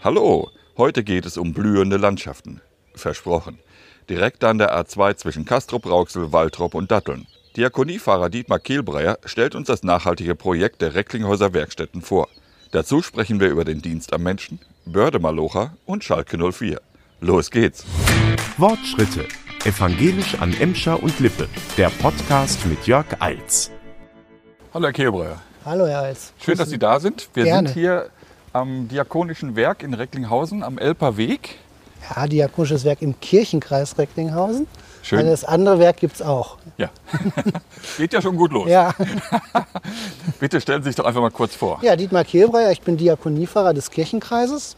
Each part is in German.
Hallo, heute geht es um blühende Landschaften. Versprochen. Direkt an der A2 zwischen Kastrop, Rauxel, Waltrop und Datteln. Diakoniefahrer Dietmar Kehlbreyer stellt uns das nachhaltige Projekt der Recklinghäuser Werkstätten vor. Dazu sprechen wir über den Dienst am Menschen, Börde Malocha und Schalke 04. Los geht's! Wortschritte. Evangelisch an Emscher und Lippe. Der Podcast mit Jörg Eils. Hallo Herr Kehlbreyer. Hallo Herr Eils. Schön, dass Sie da sind. Wir Gerne. sind hier am Diakonischen Werk in Recklinghausen am Elper Weg. Ja, Diakonisches Werk im Kirchenkreis Recklinghausen. Schön. Also das andere Werk gibt es auch. Ja. Geht ja schon gut los. Ja. Bitte stellen Sie sich doch einfach mal kurz vor. ja, Dietmar Kehlbreyer, ich bin Diakoniefahrer des Kirchenkreises.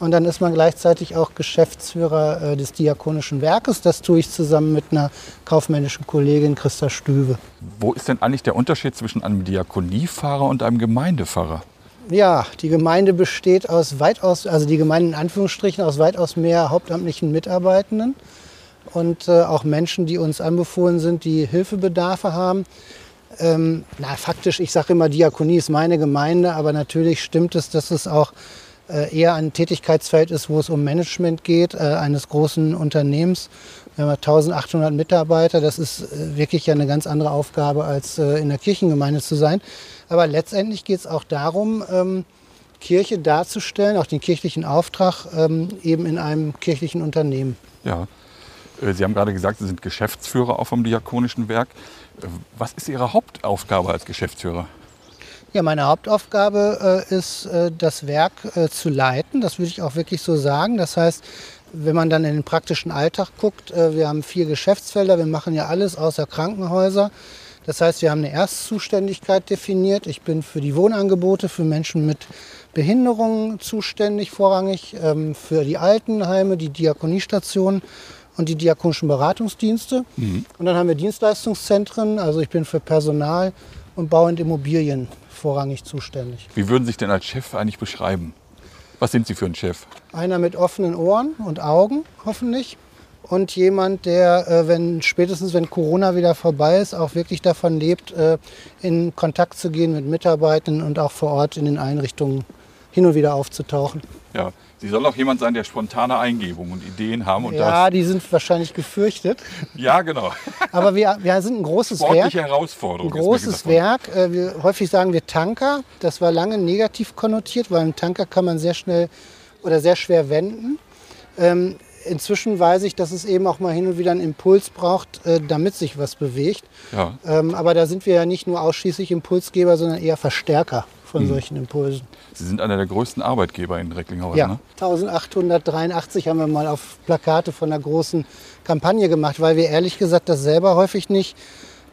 Und dann ist man gleichzeitig auch Geschäftsführer äh, des Diakonischen Werkes. Das tue ich zusammen mit einer kaufmännischen Kollegin Christa Stüwe. Wo ist denn eigentlich der Unterschied zwischen einem Diakoniefahrer und einem Gemeindepfarrer? Ja, die Gemeinde besteht aus weitaus, also die Gemeinde in Anführungsstrichen aus weitaus mehr hauptamtlichen Mitarbeitenden und äh, auch Menschen, die uns anbefohlen sind, die Hilfebedarfe haben. Ähm, na, faktisch, ich sage immer, Diakonie ist meine Gemeinde, aber natürlich stimmt es, dass es auch eher ein Tätigkeitsfeld ist, wo es um Management geht, äh, eines großen Unternehmens. Wir haben ja 1800 Mitarbeiter, das ist äh, wirklich ja eine ganz andere Aufgabe, als äh, in der Kirchengemeinde zu sein. Aber letztendlich geht es auch darum, ähm, Kirche darzustellen, auch den kirchlichen Auftrag ähm, eben in einem kirchlichen Unternehmen. Ja. Äh, Sie haben gerade gesagt, Sie sind Geschäftsführer auch vom Diakonischen Werk. Äh, Was ist Ihre Hauptaufgabe als Geschäftsführer? Ja, meine Hauptaufgabe äh, ist, äh, das Werk äh, zu leiten. Das würde ich auch wirklich so sagen. Das heißt, wenn man dann in den praktischen Alltag guckt, äh, wir haben vier Geschäftsfelder, wir machen ja alles außer Krankenhäuser. Das heißt, wir haben eine Erstzuständigkeit definiert. Ich bin für die Wohnangebote für Menschen mit Behinderungen zuständig, vorrangig ähm, für die Altenheime, die Diakoniestationen und die diakonischen Beratungsdienste. Und dann haben wir Dienstleistungszentren. Also ich bin für Personal und Bau und Immobilien vorrangig zuständig. Wie würden Sie sich denn als Chef eigentlich beschreiben? Was sind Sie für ein Chef? Einer mit offenen Ohren und Augen, hoffentlich. Und jemand, der, äh, wenn, spätestens wenn Corona wieder vorbei ist, auch wirklich davon lebt, äh, in Kontakt zu gehen mit Mitarbeitern und auch vor Ort in den Einrichtungen hin und wieder aufzutauchen. Ja, Sie sollen auch jemand sein, der spontane Eingebungen und Ideen haben und ja, die sind wahrscheinlich gefürchtet. Ja, genau. Aber wir, wir sind ein großes Werk. Sportliche Herausforderung. Ein großes. Werk. Äh, Wir, häufig sagen wir Tanker. Das war lange negativ konnotiert, weil einen Tanker kann man sehr schnell oder sehr schwer wenden. Ähm, inzwischen weiß ich, dass es eben auch mal hin und wieder einen Impuls braucht, äh, damit sich was bewegt. Ja. Ähm, aber da sind wir ja nicht nur ausschließlich Impulsgeber, sondern eher Verstärker von solchen Impulsen. Sie sind einer der größten Arbeitgeber in Recklinghausen. Ja, Ne? 1883 haben wir mal auf Plakate von einer großen Kampagne gemacht, weil wir ehrlich gesagt das selber häufig nicht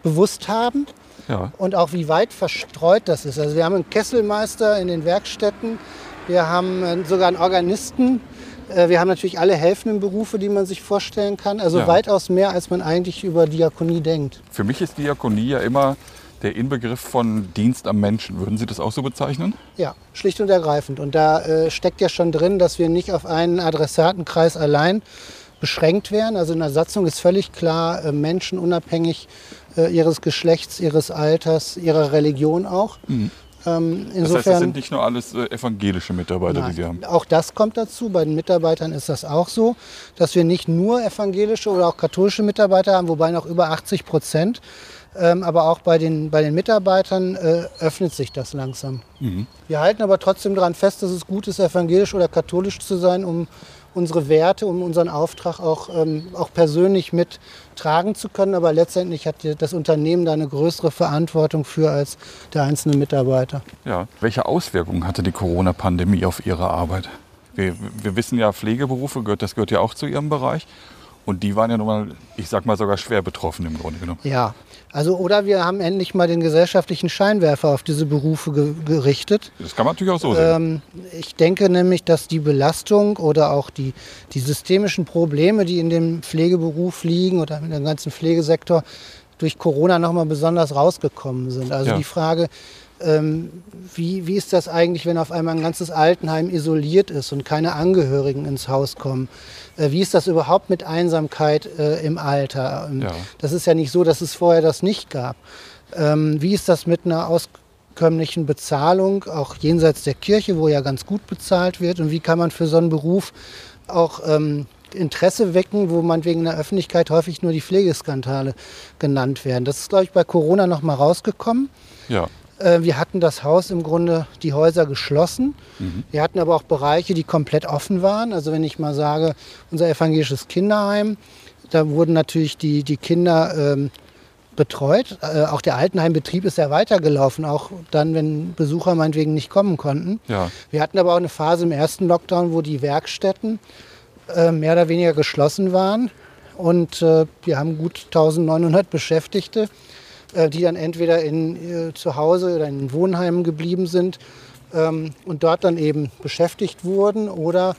bewusst haben Ja. und auch wie weit verstreut das ist. Also wir haben einen Kesselmeister in den Werkstätten, wir haben äh, sogar einen Organisten, äh, wir haben natürlich alle helfenden Berufe, die man sich vorstellen kann. Also Ja. weitaus mehr, als man eigentlich über Diakonie denkt. Für mich ist Diakonie ja immer der Inbegriff von Dienst am Menschen. Würden Sie das auch so bezeichnen? Ja, schlicht und ergreifend. Und da äh, steckt ja schon drin, dass wir nicht auf einen Adressatenkreis allein beschränkt werden. Also in der Satzung ist völlig klar, äh, Menschen unabhängig äh, ihres Geschlechts, ihres Alters, ihrer Religion auch. Ähm, Das heißt, das sind nicht nur alles äh, evangelische Mitarbeiter, die Sie haben. Nein, auch das kommt dazu. Bei den Mitarbeitern ist das auch so, dass wir nicht nur evangelische oder auch katholische Mitarbeiter haben, wobei noch über 80 Prozent. Ähm, aber auch bei den, bei den Mitarbeitern äh, öffnet sich das langsam. Wir halten aber trotzdem daran fest, dass es gut ist, evangelisch oder katholisch zu sein, um unsere Werte, um unseren Auftrag auch, ähm, auch persönlich mittragen zu können. Aber letztendlich hat das Unternehmen da eine größere Verantwortung für als der einzelne Mitarbeiter. Ja. Welche Auswirkungen hatte die Corona-Pandemie auf Ihre Arbeit? Wir, wir wissen ja, Pflegeberufe, gehört, das gehört ja auch zu Ihrem Bereich. Und die waren ja nun mal, ich sag mal, sogar schwer betroffen im Grunde genommen. Ja, also oder wir haben endlich mal den gesellschaftlichen Scheinwerfer auf diese Berufe ge gerichtet. Das kann man natürlich auch so sehen. Ähm, ich denke nämlich, dass die Belastung oder auch die, die systemischen Probleme, die in dem Pflegeberuf liegen oder in dem ganzen Pflegesektor durch Corona nochmal besonders rausgekommen sind. Also Ja. die Frage, ähm, wie, wie ist das eigentlich, wenn auf einmal ein ganzes Altenheim isoliert ist und keine Angehörigen ins Haus kommen? Äh, wie ist das überhaupt mit Einsamkeit äh, im Alter? Ähm, Ja. Das ist ja nicht so, dass es vorher das nicht gab. Ähm, wie ist das mit einer herkömmlichen Bezahlung, auch jenseits der Kirche, wo ja ganz gut bezahlt wird. Und wie kann man für so einen Beruf auch Interesse wecken, wo man wegen der Öffentlichkeit häufig nur die Pflegeskandale genannt werden. Das ist, glaube ich, bei Corona noch mal rausgekommen. Ja. Äh, wir hatten das Haus im Grunde, die Häuser geschlossen. Mhm. Wir hatten aber auch Bereiche, die komplett offen waren. Also wenn ich mal sage, unser evangelisches Kinderheim, da wurden natürlich die, die Kinder ähm, betreut. Äh, auch der Altenheimbetrieb ist ja weitergelaufen, auch dann, wenn Besucher meinetwegen nicht kommen konnten. Ja. Wir hatten aber auch eine Phase im ersten Lockdown, wo die Werkstätten äh, mehr oder weniger geschlossen waren. Und äh, wir haben gut 1900 Beschäftigte, die dann entweder in, äh, zu Hause oder in Wohnheimen geblieben sind ähm, und dort dann eben beschäftigt wurden oder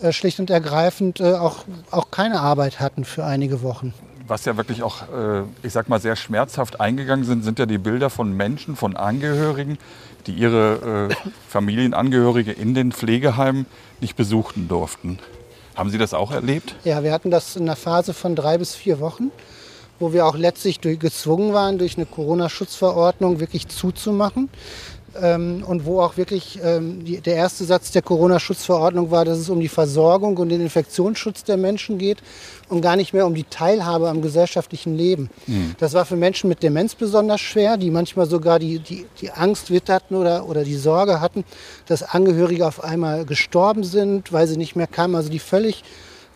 äh, schlicht und ergreifend auch, auch keine Arbeit hatten für einige Wochen was ja wirklich auch, äh, ich sag mal, sehr schmerzhaft eingegangen sind, sind ja die Bilder von Menschen, von Angehörigen, die ihre äh, Familienangehörige in den Pflegeheimen nicht besuchten durften. Haben Sie das auch erlebt? Ja, wir hatten das in einer Phase von drei bis vier Wochen, wo wir auch letztlich gezwungen waren, durch eine Corona-Schutzverordnung wirklich zuzumachen ähm, und wo auch wirklich ähm, die, der erste Satz der Corona-Schutzverordnung war, dass es um die Versorgung und den Infektionsschutz der Menschen geht und gar nicht mehr um die Teilhabe am gesellschaftlichen Leben. Mhm. Das war für Menschen mit Demenz besonders schwer, die manchmal sogar die, die, die Angst witterten oder, oder die Sorge hatten, dass Angehörige auf einmal gestorben sind, weil sie nicht mehr kamen, also die völlig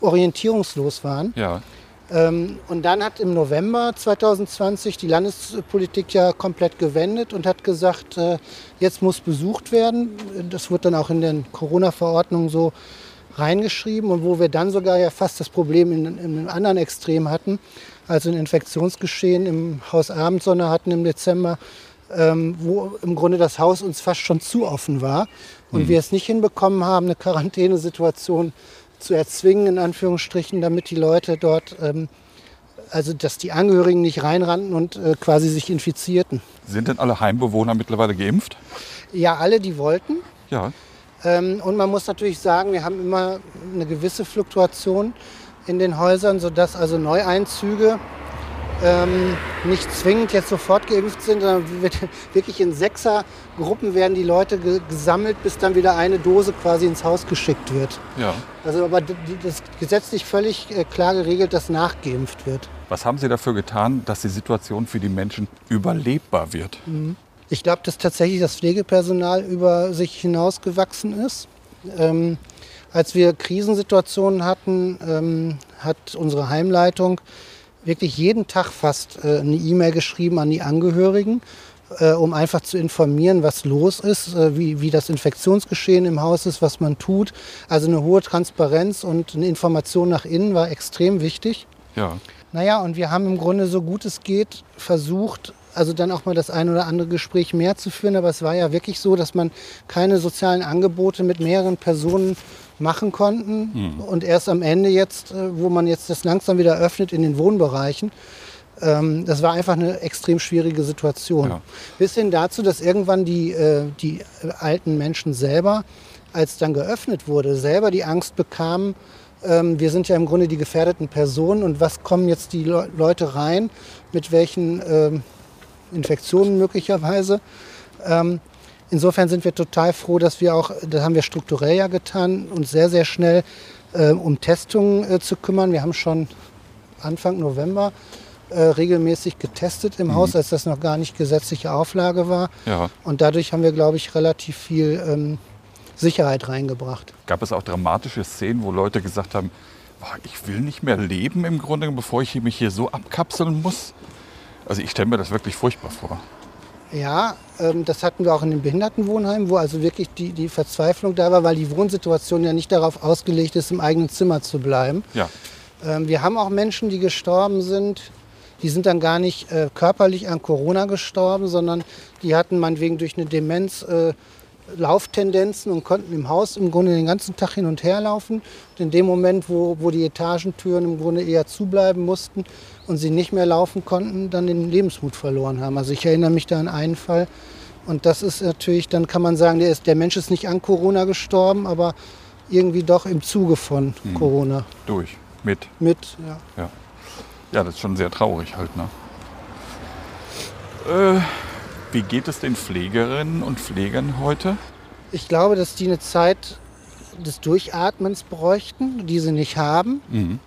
orientierungslos waren. Ja. Ähm, und dann hat im November 2020 die Landespolitik ja komplett gewendet und hat gesagt, äh, jetzt muss besucht werden. Das wird dann auch in den Corona-Verordnungen so reingeschrieben und wo wir dann sogar ja fast das Problem in, in einem anderen Extrem hatten, also ein Infektionsgeschehen im Haus Abendsonne hatten im Dezember, ähm, wo im Grunde das Haus uns fast schon zu offen war und mhm. wir es nicht hinbekommen haben, eine Quarantänesituation zu erzwingen, in Anführungsstrichen, damit die Leute dort, ähm, also dass die Angehörigen nicht reinrannten und äh, quasi sich infizierten. Sind denn alle Heimbewohner mittlerweile geimpft? Ja, alle, die wollten. Ja. Ähm, und man muss natürlich sagen, wir haben immer eine gewisse Fluktuation in den Häusern, sodass also Neueinzüge ähm, nicht zwingend jetzt sofort geimpft sind, sondern wirklich in Sechsergruppen werden die Leute ge gesammelt, bis dann wieder eine Dose quasi ins Haus geschickt wird. Ja. Also aber das ist gesetzlich völlig äh, klar geregelt, dass nachgeimpft wird. Was haben Sie dafür getan, dass die Situation für die Menschen überlebbar wird? Mhm. Ich glaube, dass tatsächlich das Pflegepersonal über sich hinausgewachsen ist. Ähm, als wir Krisensituationen hatten, ähm, hat unsere Heimleitung wirklich jeden Tag fast äh, eine E-Mail geschrieben an die Angehörigen, äh, um einfach zu informieren, was los ist, äh, wie, wie das Infektionsgeschehen im Haus ist, was man tut. Also eine hohe Transparenz und eine Information nach innen war extrem wichtig. Ja. Naja, und wir haben im Grunde so gut es geht versucht, also dann auch mal das ein oder andere Gespräch mehr zu führen. Aber es war ja wirklich so, dass man keine sozialen Angebote mit mehreren Personen machen konnten. Mhm. Und erst am Ende jetzt, äh, wo man jetzt das langsam wieder öffnet in den Wohnbereichen, ähm, das war einfach eine extrem schwierige Situation. Ja. Bis hin dazu, dass irgendwann die, äh, die alten Menschen selber, als dann geöffnet wurde, selber die Angst bekamen, ähm, wir sind ja im Grunde die gefährdeten Personen und was kommen jetzt die Leute rein, mit welchen ähm, Infektionen möglicherweise. Insofern sind wir total froh, dass wir auch, das haben wir strukturell ja getan, uns sehr, sehr schnell äh, um Testungen äh, zu kümmern. Wir haben schon Anfang November äh, regelmäßig getestet im mhm. Haus, als das noch gar nicht gesetzliche Auflage war. Ja. Und dadurch haben wir, glaube ich, relativ viel ähm, Sicherheit reingebracht. Gab es auch dramatische Szenen, wo Leute gesagt haben, ich will nicht mehr leben im Grunde, bevor ich mich hier so abkapseln muss? Also ich stelle mir das wirklich furchtbar vor. Ja, ähm, das hatten wir auch in den Behindertenwohnheimen, wo also wirklich die, die Verzweiflung da war, weil die Wohnsituation ja nicht darauf ausgelegt ist, im eigenen Zimmer zu bleiben. Ja. Ähm, wir haben auch Menschen, die gestorben sind. Die sind dann gar nicht äh, körperlich an Corona gestorben, sondern die hatten meinetwegen durch eine Demenz äh, Lauftendenzen und konnten im Haus im Grunde den ganzen Tag hin und her laufen. Und in dem Moment, wo, wo die Etagentüren im Grunde eher zubleiben mussten und sie nicht mehr laufen konnten, dann den Lebensmut verloren haben. Also ich erinnere mich da an einen Fall. Und das ist natürlich, dann kann man sagen, der, ist, der Mensch ist nicht an Corona gestorben, aber irgendwie doch im Zuge von hm. Corona. Durch, mit. Mit, ja. ja. Ja, das ist schon sehr traurig halt. Ne? Äh, Wie geht es den Pflegerinnen und Pflegern heute? Ich glaube, dass die eine Zeit des Durchatmens bräuchten, die sie nicht haben. Mhm.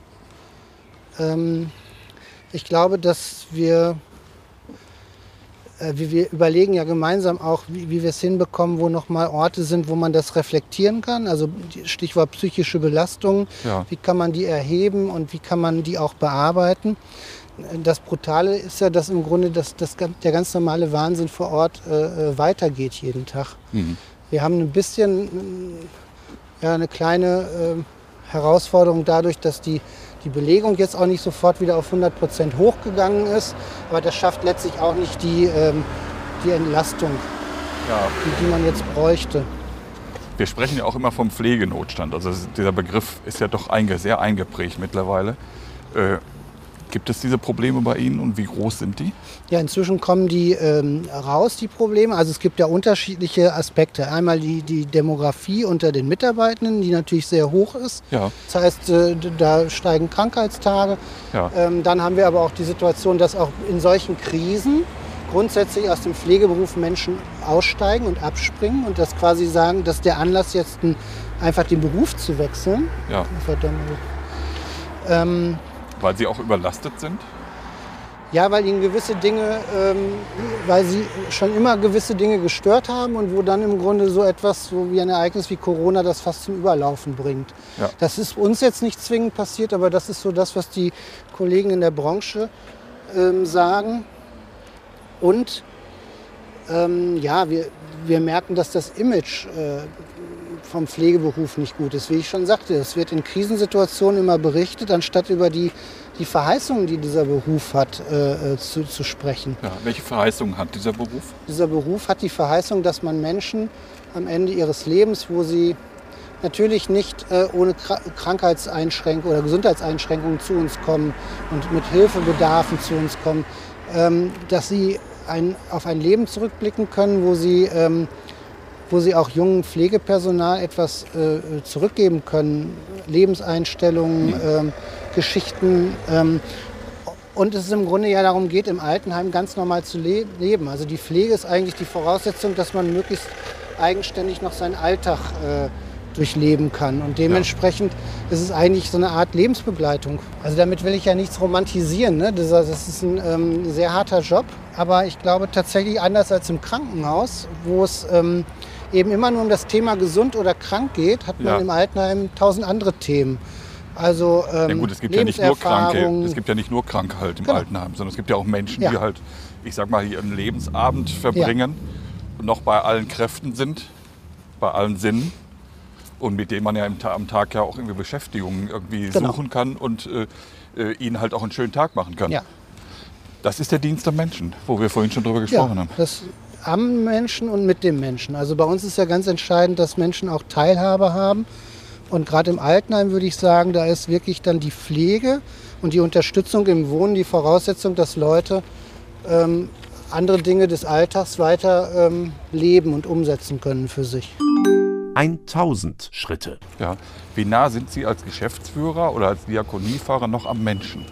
Ähm, ich glaube, dass wir, äh, wir, wir überlegen ja gemeinsam auch, wie, wie wir es hinbekommen, wo nochmal Orte sind, wo man das reflektieren kann. Also Stichwort psychische Belastung. Ja. Wie kann man die erheben und wie kann man die auch bearbeiten? Das Brutale ist ja, dass im Grunde das, das, der ganz normale Wahnsinn vor Ort äh, äh, weitergeht jeden Tag. Mhm. Wir haben ein bisschen ja, eine kleine ähm, Herausforderung dadurch, dass die, die Belegung jetzt auch nicht sofort wieder auf 100 Prozent hochgegangen ist. Aber das schafft letztlich auch nicht die, ähm, die Entlastung, Ja. die, die man jetzt bräuchte. Wir sprechen ja auch immer vom Pflegenotstand. Also es- dieser Begriff ist ja doch einge sehr eingeprägt mittlerweile. Äh, gibt es diese Probleme bei Ihnen und wie groß sind die? Ja, inzwischen kommen die ähm, raus, die Probleme. Also es gibt ja unterschiedliche Aspekte. Einmal die, die Demografie unter den Mitarbeitenden, die natürlich sehr hoch ist. Ja, Das heißt, äh, da steigen Krankheitstage. ja. Ähm, dann haben wir aber auch die Situation, dass auch in solchen Krisen grundsätzlich aus dem Pflegeberuf Menschen aussteigen und abspringen und das quasi sagen, dass der Anlass jetzt ein, einfach den Beruf zu wechseln. ja. Verdammt. Ähm, Weil sie auch überlastet sind? ja, weil ihnen gewisse Dinge, ähm, weil sie schon immer gewisse Dinge gestört haben und wo dann im Grunde so etwas so wie ein Ereignis wie Corona das fast zum Überlaufen bringt. Ja. Das ist uns jetzt nicht zwingend passiert, aber das ist so das, was die Kollegen in der Branche ähm, sagen. Und ähm, ja, wir, wir merken, dass das Image äh, vom Pflegeberuf nicht gut ist. Wie ich schon sagte, es wird in Krisensituationen immer berichtet, anstatt über die, die Verheißungen, die dieser Beruf hat, äh, äh, zu, zu sprechen. Ja. Welche Verheißungen hat dieser Beruf? Dieser Beruf hat die Verheißung, dass man Menschen am Ende ihres Lebens, wo sie natürlich nicht äh, ohne Kra Krankheitseinschränkungen oder Gesundheitseinschränkungen zu uns kommen und mit Hilfebedarfen zu uns kommen, ähm, dass sie ein, auf ein Leben zurückblicken können, wo sie, ähm, wo sie auch jungen Pflegepersonal etwas äh, zurückgeben können, Lebenseinstellungen, ähm, Geschichten. Ähm, und es im Grunde ja darum geht, im Altenheim ganz normal zu le leben. Also die Pflege ist eigentlich die Voraussetzung, dass man möglichst eigenständig noch seinen Alltag äh, durchleben kann. Und dementsprechend ist es eigentlich so eine Art Lebensbegleitung. Also damit will ich ja nichts romantisieren. Ne? Das, das ist ein ähm, sehr harter Job. Aber ich glaube tatsächlich anders als im Krankenhaus, wo es ähm, eben immer nur um das Thema gesund oder krank geht, hat man Ja. im Altenheim tausend andere Themen. Also ähm, Ja gut, es gibt ja nicht nur Kranke, es gibt ja nicht nur Kranke halt im Genau. Altenheim, sondern es gibt ja auch Menschen, Ja. die halt, ich sag mal, ihren Lebensabend verbringen und noch bei allen Kräften sind, bei allen Sinnen und mit denen man ja am Tag ja auch irgendwie Beschäftigungen irgendwie Genau. suchen kann und äh, äh, ihnen halt auch einen schönen Tag machen kann. Ja. Das ist der Dienst am Menschen, wo wir vorhin schon drüber gesprochen ja, haben. Am Menschen und mit dem Menschen. Also bei uns ist ja ganz entscheidend, dass Menschen auch Teilhabe haben. Und gerade im Altenheim würde ich sagen, da ist wirklich dann die Pflege und die Unterstützung im Wohnen die Voraussetzung, dass Leute ähm, andere Dinge des Alltags weiter ähm, leben und umsetzen können für sich. 1000 Schritte. Ja. Wie nah sind Sie als Geschäftsführer oder als Diakoniefahrer noch am Menschen?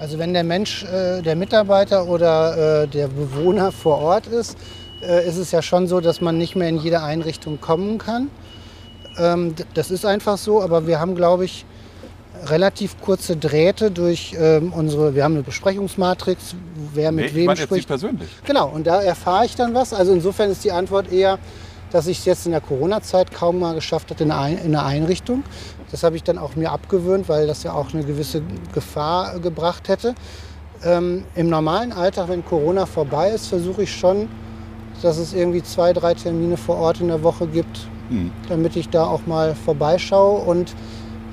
Also wenn der Mensch, äh, der Mitarbeiter oder äh, der Bewohner vor Ort ist, äh, ist es ja schon so, dass man nicht mehr in jede Einrichtung kommen kann. Ähm, das ist einfach so, aber wir haben, glaube ich, relativ kurze Drähte durch ähm, unsere, wir haben eine Besprechungsmatrix, wer mit Nee, ich wem jetzt Sie spricht. persönlich. Genau, und da erfahre ich dann was. Also insofern ist die Antwort eher, dass ich es jetzt in der Corona-Zeit kaum mal geschafft hatte in einer Ein- in einer Einrichtung. Das habe ich dann auch mir abgewöhnt, weil das ja auch eine gewisse Gefahr gebracht hätte. Ähm, Im normalen Alltag, wenn Corona vorbei ist, versuche ich schon, dass es irgendwie zwei, drei Termine vor Ort in der Woche gibt, Hm. damit ich da auch mal vorbeischaue und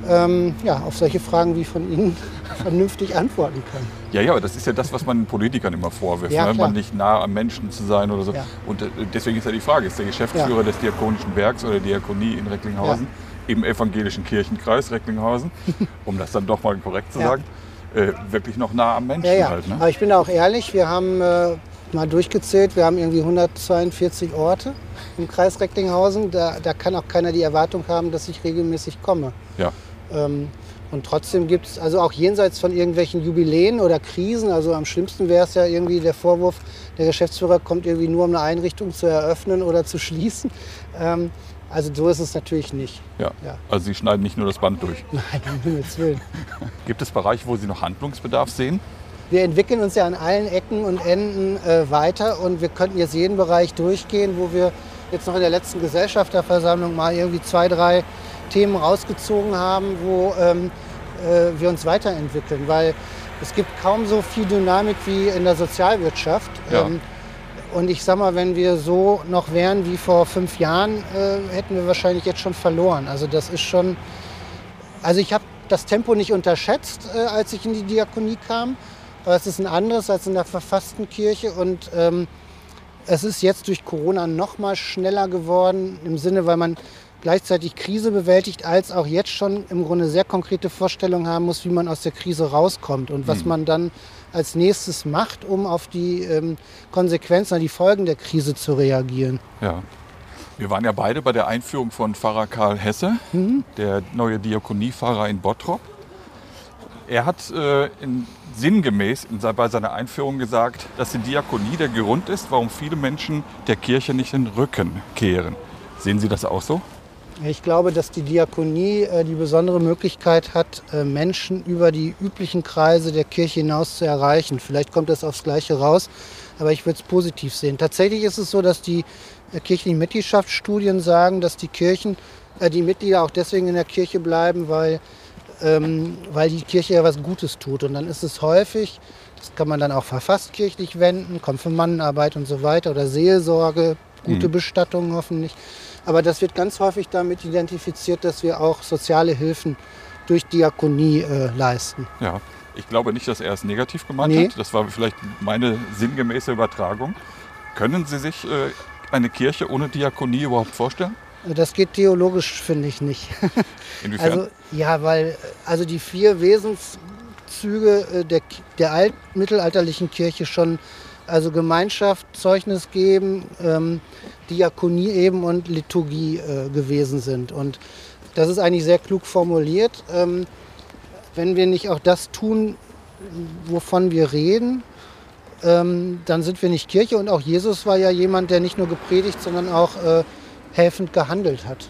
ähm, ja, auf solche Fragen wie von Ihnen vernünftig antworten kann. Ja, ja, aber das ist ja das, was man Politikern immer vorwirft, Ja, ne? man nicht nah am Menschen zu sein oder so. Ja. Und äh, deswegen ist ja die Frage, ist der Geschäftsführer Ja. des Diakonischen Werks oder Diakonie in Recklinghausen im evangelischen Kirchenkreis Recklinghausen, um das dann doch mal korrekt zu sagen, äh, wirklich noch nah am Menschen Ja, ja. halt. Ne? Aber ich bin da auch ehrlich, wir haben äh, mal durchgezählt, wir haben irgendwie 142 Orte im Kreis Recklinghausen. Da, da kann auch keiner die Erwartung haben, dass ich regelmäßig komme. Ja. Ähm, und trotzdem gibt es, also auch jenseits von irgendwelchen Jubiläen oder Krisen, also am schlimmsten wäre es ja irgendwie der Vorwurf, der Geschäftsführer kommt irgendwie nur, um eine Einrichtung zu eröffnen oder zu schließen. Ähm, also so ist es natürlich nicht. Ja. ja. Also Sie schneiden nicht nur das Band durch. Nein, um Himmels Willen. Gibt es Bereiche, wo Sie noch Handlungsbedarf sehen? Wir entwickeln uns ja an allen Ecken und Enden äh, weiter und wir könnten jetzt jeden Bereich durchgehen, wo wir jetzt noch in der letzten Gesellschafterversammlung mal irgendwie zwei, drei Themen rausgezogen haben, wo ähm, äh, wir uns weiterentwickeln. Weil es gibt kaum so viel Dynamik wie in der Sozialwirtschaft. Ja. Ähm, und ich sag mal, wenn wir so noch wären wie vor fünf Jahren, äh, hätten wir wahrscheinlich jetzt schon verloren. Also das ist schon. Also ich habe das Tempo nicht unterschätzt, äh, als ich in die Diakonie kam. Aber es ist ein anderes als in der verfassten Kirche. Und ähm, es ist jetzt durch Corona noch mal schneller geworden, im Sinne, weil man gleichzeitig Krise bewältigt, als auch jetzt schon im Grunde sehr konkrete Vorstellungen haben muss, wie man aus der Krise rauskommt und was mhm. man dann als nächstes macht, um auf die ähm, Konsequenzen, die Folgen der Krise zu reagieren. Ja. Wir waren ja beide bei der Einführung von Pfarrer Karl Hesse, mhm. der neue Diakoniepfarrer in Bottrop. Er hat äh, in, sinngemäß in, bei seiner Einführung gesagt, dass die Diakonie der Grund ist, warum viele Menschen der Kirche nicht den Rücken kehren. Sehen Sie das auch so? Ich glaube, dass die Diakonie äh, die besondere Möglichkeit hat, äh, Menschen über die üblichen Kreise der Kirche hinaus zu erreichen. Vielleicht kommt das aufs Gleiche raus, aber ich würde es positiv sehen. Tatsächlich ist es so, dass die äh, kirchlichen Mitgliedschaftsstudien sagen, dass die Kirchen, die Mitglieder auch deswegen in der Kirche bleiben, weil, ähm, weil die Kirche ja was Gutes tut. Und dann ist es häufig, das kann man dann auch verfasst kirchlich wenden, Konfirmandenarbeit und so weiter oder Seelsorge, gute mhm. Bestattung hoffentlich aber das wird ganz häufig damit identifiziert, dass wir auch soziale Hilfen durch Diakonie äh, leisten. Ja, ich glaube nicht, dass er es negativ gemeint nee. hat. Das war vielleicht meine sinngemäße Übertragung. Können Sie sich äh, eine Kirche ohne Diakonie überhaupt vorstellen? Das geht theologisch, finde ich nicht. Inwiefern? Also, ja, weil also die vier Wesenszüge äh, der, der altmittelalterlichen Kirche schon also Gemeinschaft, Zeugnis geben, ähm, Diakonie eben und Liturgie äh, gewesen sind. Und das ist eigentlich sehr klug formuliert. Ähm, wenn wir nicht auch das tun, wovon wir reden, ähm, dann sind wir nicht Kirche. Und auch Jesus war ja jemand, der nicht nur gepredigt, sondern auch äh, helfend gehandelt hat.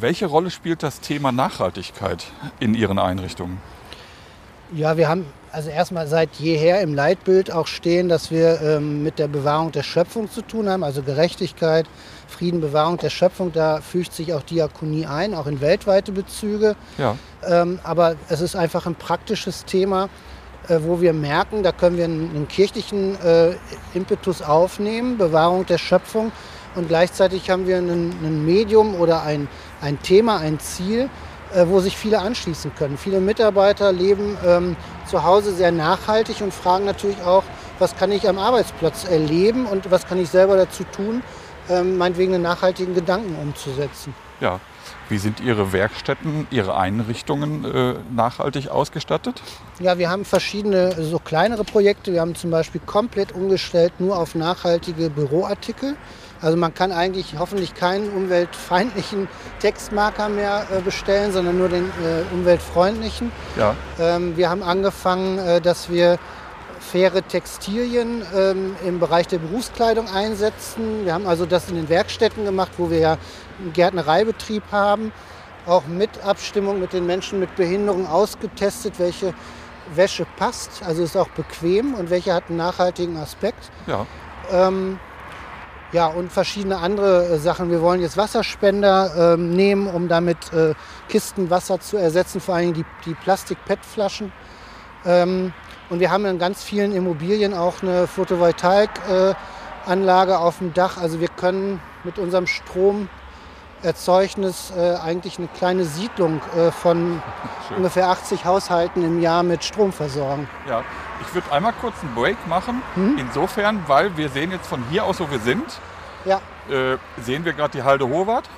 Welche Rolle spielt das Thema Nachhaltigkeit in Ihren Einrichtungen? Ja, wir haben also erstmal seit jeher im Leitbild auch stehen, dass wir ähm, mit der Bewahrung der Schöpfung zu tun haben, also Gerechtigkeit, Frieden, Bewahrung der Schöpfung. Da fügt sich auch Diakonie ein, auch in weltweite Bezüge. Ja. Ähm, aber es ist einfach ein praktisches Thema, äh, wo wir merken, da können wir einen, einen kirchlichen äh, Impetus aufnehmen, Bewahrung der Schöpfung. Und gleichzeitig haben wir ein Medium oder ein ein Thema, ein Ziel, wo sich viele anschließen können. Viele Mitarbeiter leben ähm, zu Hause sehr nachhaltig und fragen natürlich auch, was kann ich am Arbeitsplatz erleben und was kann ich selber dazu tun, ähm, meinetwegen einen nachhaltigen Gedanken umzusetzen. Ja. Wie sind Ihre Werkstätten, Ihre Einrichtungen äh, nachhaltig ausgestattet? Ja, wir haben verschiedene so kleinere Projekte. Wir haben zum Beispiel komplett umgestellt nur auf nachhaltige Büroartikel. Also man kann eigentlich hoffentlich keinen umweltfeindlichen Textmarker mehr äh, bestellen, sondern nur den äh, umweltfreundlichen. Ja. Ähm, wir haben angefangen, äh, dass wir faire Textilien ähm, im Bereich der Berufskleidung einsetzen. Wir haben also das in den Werkstätten gemacht, wo wir ja einen Gärtnereibetrieb haben. Auch mit Abstimmung mit den Menschen mit Behinderung ausgetestet, welche Wäsche passt, also ist auch bequem und welche hat einen nachhaltigen Aspekt. Ja. Ähm, ja, und verschiedene andere äh, Sachen. Wir wollen jetzt Wasserspender ähm, nehmen, um damit äh, Kisten Wasser zu ersetzen, vor allem die, die Plastik-PET-Flaschen. Ähm, und wir haben in ganz vielen Immobilien auch eine Photovoltaikanlage äh, auf dem Dach. Also wir können mit unserem Strom Erzeugnis äh, eigentlich eine kleine Siedlung äh, von Schön. ungefähr 80 Haushalten im Jahr mit Strom versorgen. Ja, ich würde einmal kurz einen Break machen. Mhm. Insofern, weil wir sehen jetzt von hier aus, wo wir sind, Ja, äh, sehen wir gerade die Halde Howard.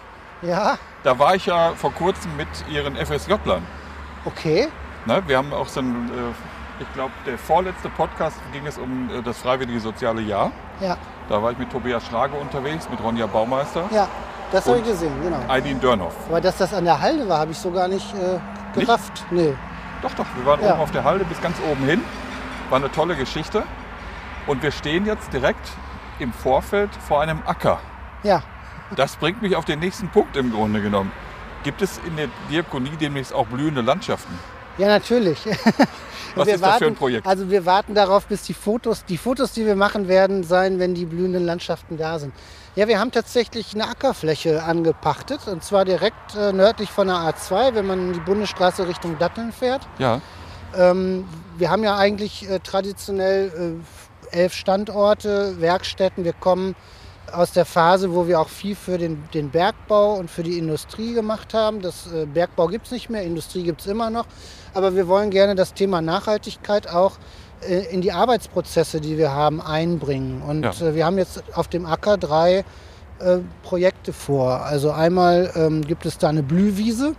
ja, Da war ich ja vor kurzem mit ihren FSJ-Lern. okay. Ne? Wir haben auch so ein, äh, ich glaube, der vorletzte Podcast ging es um äh, das freiwillige soziale Jahr. Ja, Da war ich mit Tobias Schrage unterwegs, mit Ronja Baumeister, ja, das habe ich gesehen, genau. Eileen Dörnhoff. Aber dass das an der Halde war, habe ich so gar nicht äh, Nicht? gerafft. Nee. Doch, doch, wir waren Ja. oben auf der Halde bis ganz oben hin. War eine tolle Geschichte. Und wir stehen jetzt direkt im Vorfeld vor einem Acker. Ja, Das bringt mich auf den nächsten Punkt im Grunde genommen. Gibt es in der Diakonie demnächst auch blühende Landschaften? ja, natürlich. Was Wir ist das für ein warten- Projekt? Also wir warten darauf, bis die Fotos, die Fotos, die wir machen werden, sein, wenn die blühenden Landschaften da sind. Ja, wir haben tatsächlich eine Ackerfläche angepachtet und zwar direkt äh, nördlich von der A2, wenn man die Bundesstraße Richtung Datteln fährt. Ja, Ähm, wir haben ja eigentlich äh, traditionell äh, elf Standorte, Werkstätten. Wir kommen aus der Phase, wo wir auch viel für den, den Bergbau und für die Industrie gemacht haben. Das äh, Bergbau gibt es nicht mehr, Industrie gibt es immer noch. Aber wir wollen gerne das Thema Nachhaltigkeit auch äh, in die Arbeitsprozesse, die wir haben, einbringen. Und Ja. äh, wir haben jetzt auf dem Acker drei äh, Projekte vor. Also einmal ähm, gibt es da eine Blühwiese.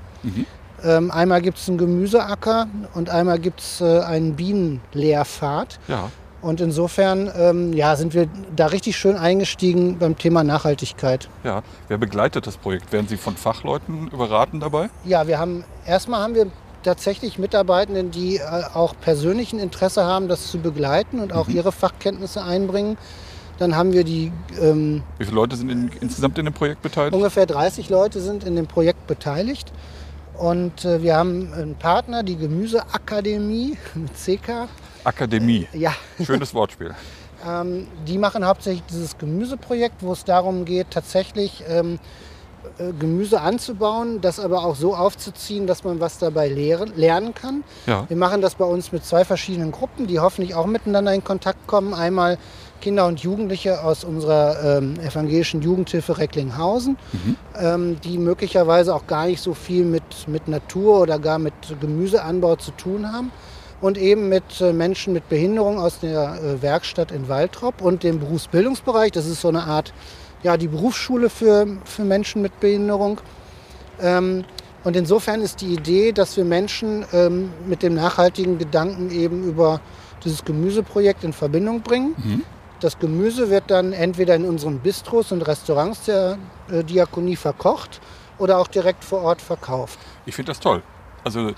Ähm, einmal gibt es einen Gemüseacker und einmal gibt es äh, einen Bienenlehrpfad. ja. Und insofern ähm, ja, sind wir da richtig schön eingestiegen beim Thema Nachhaltigkeit. Ja, wer begleitet das Projekt? Werden Sie von Fachleuten beraten dabei? Ja, wir haben erstmal haben wir tatsächlich Mitarbeitenden, die äh, auch persönlichen Interesse haben, das zu begleiten und auch ihre Fachkenntnisse einbringen. Dann haben wir die ähm, Wie viele Leute sind in, insgesamt in dem Projekt beteiligt? ungefähr 30 Leute sind in dem Projekt beteiligt. Und äh, wir haben einen Partner, die Gemüseakademie mit CK. Akademie. Ja, Schönes Wortspiel. Ähm, die machen hauptsächlich dieses Gemüseprojekt, wo es darum geht, tatsächlich ähm, äh, Gemüse anzubauen, das aber auch so aufzuziehen, dass man was dabei lernen kann. Ja. Wir machen das bei uns mit zwei verschiedenen Gruppen, die hoffentlich auch miteinander in Kontakt kommen. Einmal Kinder und Jugendliche aus unserer ähm, evangelischen Jugendhilfe Recklinghausen, ähm, die möglicherweise auch gar nicht so viel mit, mit Natur oder gar mit Gemüseanbau zu tun haben. Und eben mit äh, Menschen mit Behinderung aus der äh, Werkstatt in Waltrop und dem Berufsbildungsbereich. Das ist so eine Art, ja, die Berufsschule für, für Menschen mit Behinderung. Ähm, und insofern ist die Idee, dass wir Menschen ähm, mit dem nachhaltigen Gedanken eben über dieses Gemüseprojekt in Verbindung bringen. Das Gemüse wird dann entweder in unseren Bistros und Restaurants der äh, Diakonie verkocht oder auch direkt vor Ort verkauft. Ich finde das toll. Also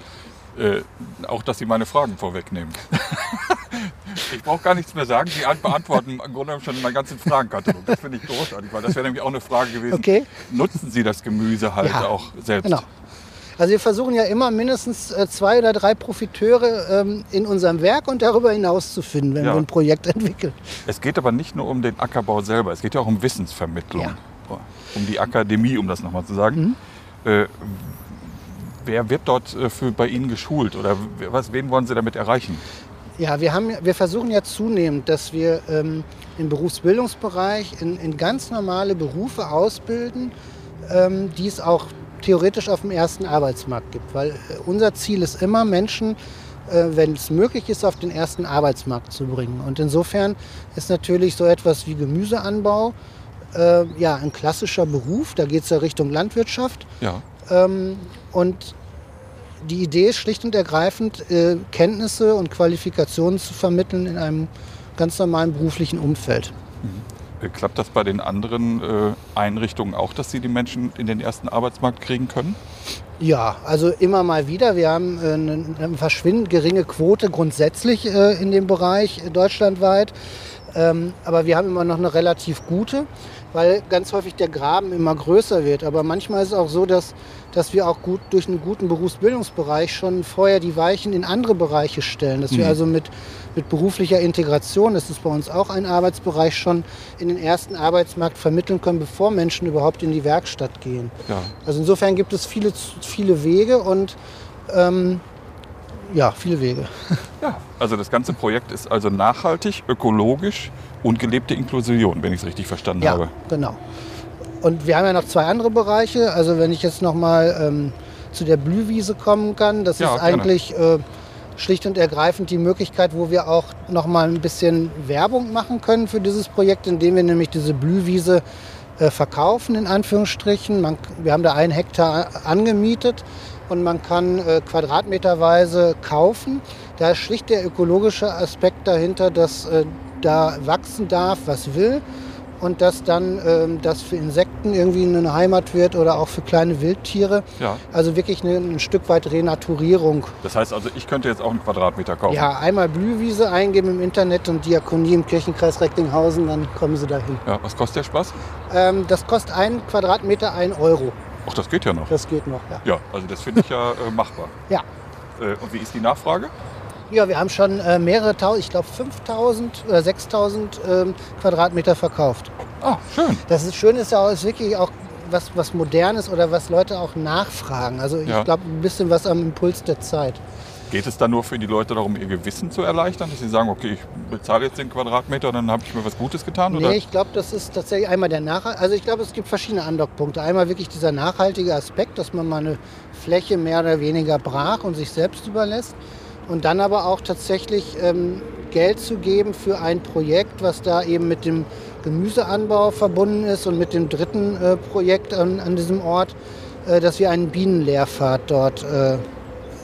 äh, auch, dass Sie meine Fragen vorwegnehmen. ich brauche gar nichts mehr sagen. Sie beantworten im Grunde schon meinen ganzen Fragenkatalog. Das finde ich großartig, weil das wäre nämlich auch eine Frage gewesen. Okay. Nutzen Sie das Gemüse halt Ja, auch selbst? Genau. Also wir versuchen ja immer mindestens äh, zwei oder drei Profiteure ähm, in unserem Werk und darüber hinaus zu finden, wenn Ja. wir ein Projekt entwickeln. Es geht aber nicht nur um den Ackerbau selber, es geht ja auch um Wissensvermittlung. Ja. Um die Akademie, um das nochmal zu sagen. Äh, wer wird dort äh, für bei Ihnen geschult oder was, wen wollen Sie damit erreichen? Ja, wir, haben, wir versuchen ja zunehmend, dass wir ähm, im Berufsbildungsbereich in, in ganz normale Berufe ausbilden, ähm, die es auch theoretisch auf dem ersten Arbeitsmarkt gibt. Weil äh, unser Ziel ist immer, Menschen, äh, wenn es möglich ist, auf den ersten Arbeitsmarkt zu bringen. Und insofern ist natürlich so etwas wie Gemüseanbau äh, ja, ein klassischer Beruf. Da geht es ja Richtung Landwirtschaft. Ja. Ähm, und die Idee ist schlicht und ergreifend, Kenntnisse und Qualifikationen zu vermitteln in einem ganz normalen beruflichen Umfeld. Äh, Klappt das bei den anderen äh, Einrichtungen auch, dass Sie die Menschen in den ersten Arbeitsmarkt kriegen können? Ja, also immer mal wieder. Wir haben äh, eine, verschwindend geringe Quote grundsätzlich äh, in dem Bereich äh, deutschlandweit. Ähm, aber wir haben immer noch eine relativ gute, weil ganz häufig der Graben immer größer wird. Aber manchmal ist es auch so, dass, dass wir auch gut durch einen guten Berufsbildungsbereich schon vorher die Weichen in andere Bereiche stellen. Dass wir Mhm. also mit, mit beruflicher Integration, das ist bei uns auch ein Arbeitsbereich, schon in den ersten Arbeitsmarkt vermitteln können, bevor Menschen überhaupt in die Werkstatt gehen. Ja. Also insofern gibt es viele, viele Wege und ähm, ja, viele Wege. ja. Also das ganze Projekt ist also nachhaltig, ökologisch und gelebte Inklusion, wenn ich es richtig verstanden Ja, habe. genau. und wir haben ja noch zwei andere Bereiche. Also wenn ich jetzt nochmal ähm, zu der Blühwiese kommen kann, das Ja, ist gerne. eigentlich äh, schlicht und ergreifend die Möglichkeit, wo wir auch nochmal ein bisschen Werbung machen können für dieses Projekt, indem wir nämlich diese Blühwiese äh, verkaufen, in Anführungsstrichen. Man, wir haben da einen Hektar angemietet und man kann äh, quadratmeterweise kaufen. Da ist schlicht der ökologische Aspekt dahinter, dass äh, da wachsen darf, was will und dass dann ähm, das für Insekten irgendwie eine Heimat wird oder auch für kleine Wildtiere. Ja. Also wirklich eine, ein Stück weit Renaturierung. Das heißt also, ich könnte jetzt auch einen Quadratmeter kaufen. Ja, einmal Blühwiese eingeben im Internet und Diakonie im Kirchenkreis Recklinghausen, dann kommen Sie dahin. Ja, was kostet der Spaß? Ähm, das kostet ein Quadratmeter ein Euro. Ach, das geht ja noch. Das geht noch, ja. Ja, also das finde ich ja äh, machbar. Ja. Äh, und wie ist die Nachfrage? Ja, wir haben schon äh, mehrere tausend, ich glaube 5000 oder 6000 ähm, Quadratmeter verkauft. Ah, schön. Das ist, schön ist ja auch, ist wirklich auch was, was Modernes oder was Leute auch nachfragen. Also ich Ja. glaube ein bisschen was am Impuls der Zeit. Geht es dann nur für die Leute darum, ihr Gewissen zu erleichtern, dass sie sagen, okay, ich bezahle jetzt den Quadratmeter, dann habe ich mir was Gutes getan? Oder? Nee, ich glaube, das ist tatsächlich einmal der Nachhalt. Also ich glaube, es gibt verschiedene Andockpunkte. Einmal wirklich dieser nachhaltige Aspekt, dass man mal eine Fläche mehr oder weniger brach und sich selbst überlässt. Und dann aber auch tatsächlich ähm, Geld zu geben für ein Projekt, was da eben mit dem Gemüseanbau verbunden ist und mit dem dritten äh, Projekt an, an diesem Ort, äh, dass wir einen Bienenlehrpfad dort äh,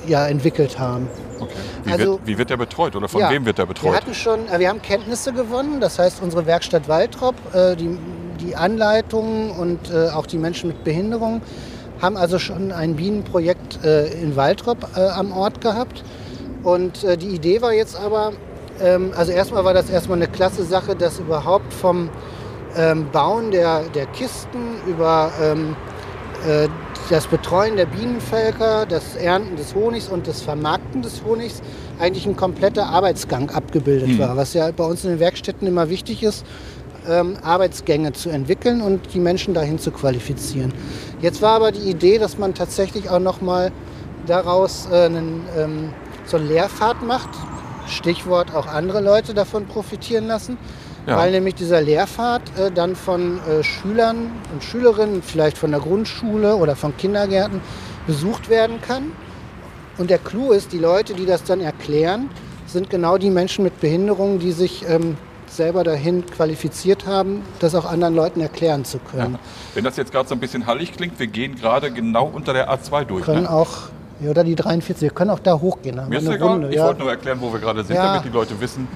ja, entwickelt haben. Okay. Wie, Also- wird, wie wird der betreut oder von Ja, wem wird der Wir betreut? hatten schon, äh, wir haben Kenntnisse gewonnen. Das heißt, unsere Werkstatt Waltrop, äh, die, die Anleitungen und äh, auch die Menschen mit Behinderung haben also schon ein Bienenprojekt in Waltrop äh, am Ort gehabt. Und äh, die Idee war jetzt aber, ähm, also erstmal war das erstmal eine klasse Sache, dass überhaupt vom ähm, Bauen der, der Kisten über ähm, äh, das Betreuen der Bienenvölker, das Ernten des Honigs und das Vermarkten des Honigs eigentlich ein kompletter Arbeitsgang abgebildet war, was ja bei uns in den Werkstätten immer wichtig ist, ähm, Arbeitsgänge zu entwickeln und die Menschen dahin zu qualifizieren. Jetzt war aber die Idee, dass man tatsächlich auch noch mal daraus äh, einen, ähm, so einen Lehrpfad macht, Stichwort auch andere Leute davon profitieren lassen, Ja. weil nämlich dieser Lehrpfad äh, dann von äh, Schülern und Schülerinnen, vielleicht von der Grundschule oder von Kindergärten besucht werden kann. Und der Clou ist, die Leute, die das dann erklären, sind genau die Menschen mit Behinderungen, die sich ähm, selber dahin qualifiziert haben, das auch anderen Leuten erklären zu Ja. können. Wenn das jetzt gerade so ein bisschen hallig klingt, wir gehen gerade genau unter der A2 durch. Können Ne? auch, ja, oder die 43, wir können auch da hochgehen. Mir wir ist eine egal, Runde, ich ja. wollte nur erklären, wo wir gerade sind, Ja. damit die Leute wissen,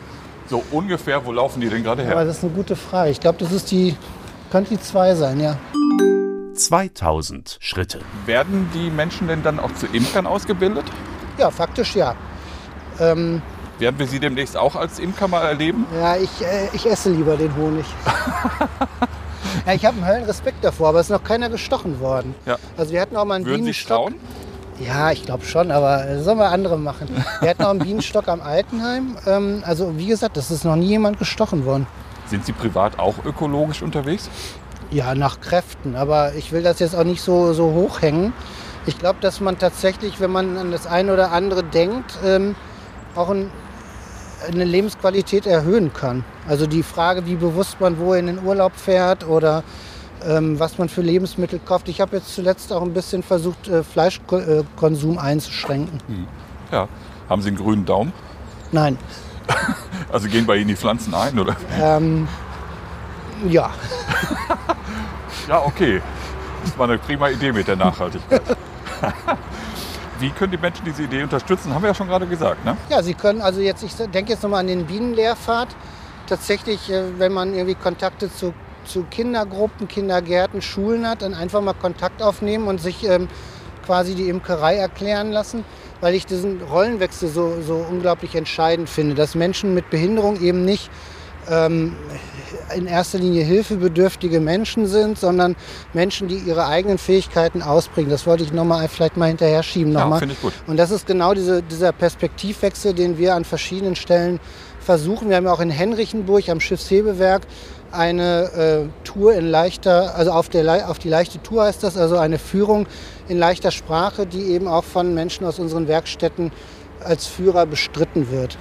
so ungefähr, wo laufen die denn gerade Aber her. das ist eine gute Frage. Ich glaube, das ist die, könnte die 2 sein, ja. 2000 Schritte. Werden die Menschen denn dann auch zu Imkern ausgebildet? Ja, faktisch ja. Ähm, Werden wir sie demnächst auch als Imker mal erleben? Ja, ich, äh, ich esse lieber den Honig. ja, ich habe einen hellen Respekt davor, aber es ist noch keiner gestochen worden. Ja. Also wir hatten auch mal einen Würden Sie Bienenstock. trauen? Ja, ich glaube schon, aber äh, sollen wir andere machen. Wir hatten auch einen Bienenstock am Altenheim. Ähm, also wie gesagt, es ist noch nie jemand gestochen worden. Sind Sie privat auch ökologisch unterwegs? Ja, nach Kräften. Aber ich will das jetzt auch nicht so, so hochhängen. Ich glaube, dass man tatsächlich, wenn man an das eine oder andere denkt, ähm, auch ein, eine Lebensqualität erhöhen kann. Also die Frage, wie bewusst man wo in den Urlaub fährt oder was man für Lebensmittel kauft. Ich habe jetzt zuletzt auch ein bisschen versucht, äh, Fleischkonsum einzuschränken. Ja. Haben Sie einen grünen Daumen? Nein. Also gehen bei Ihnen die Pflanzen ein, oder? Ähm, ja. Ja, okay. Das war eine prima Idee mit der Nachhaltigkeit. Wie können die Menschen diese Idee unterstützen? Haben wir ja schon gerade gesagt, ne? Ja, Sie können also jetzt, ich denke jetzt nochmal an den Bienenlehrpfad. Tatsächlich, äh, wenn man irgendwie Kontakte zu, zu Kindergruppen, Kindergärten, Schulen hat, dann einfach mal Kontakt aufnehmen und sich ähm, quasi die Imkerei erklären lassen, weil ich diesen Rollenwechsel so, so unglaublich entscheidend finde, dass Menschen mit Behinderung eben nicht ähm, in erster Linie hilfebedürftige Menschen sind, sondern Menschen, die ihre eigenen Fähigkeiten ausbringen. Das wollte ich noch mal vielleicht mal hinterher schieben. Ja, noch mal. finde ich gut. Und das ist genau diese, dieser Perspektivwechsel, den wir an verschiedenen Stellen versuchen. Wir haben ja auch in Henrichenburg am Schiffshebewerk eine äh, Tour in leichter, also auf, der, auf die leichte Tour heißt das, also eine Führung in leichter Sprache, die eben auch von Menschen aus unseren Werkstätten als Führer bestritten wird.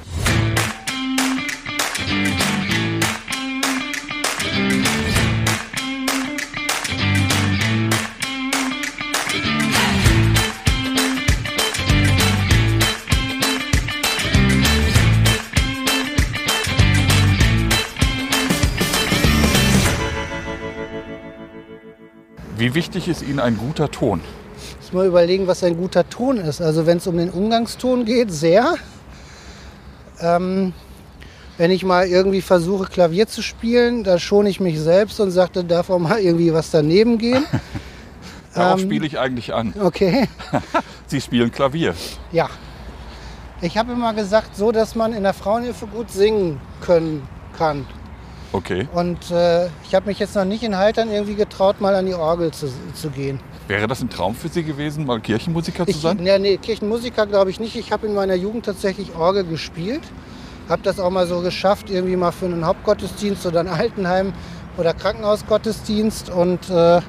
Wie wichtig ist Ihnen ein guter Ton? Muss mal überlegen, was ein guter Ton ist. Also wenn es um den Umgangston geht, sehr. Ähm, wenn ich mal irgendwie versuche, Klavier zu spielen, da schone ich mich selbst und sage, da darf auch mal irgendwie was daneben gehen. Darauf Ähm, spiele ich eigentlich an. Okay, Sie spielen Klavier. ja. Ich habe immer gesagt, so, dass man in der Frauenhilfe gut singen können kann. Okay. Und äh, ich habe mich jetzt noch nicht in Haltern irgendwie getraut, mal an die Orgel zu, zu gehen. Wäre das ein Traum für Sie gewesen, mal Kirchenmusiker zu Ich, sein? ja, nee, Kirchenmusiker glaube ich nicht. Ich habe in meiner Jugend tatsächlich Orgel gespielt. Habe das auch mal so geschafft, irgendwie mal für einen Hauptgottesdienst oder ein Altenheim oder Krankenhausgottesdienst. Und äh,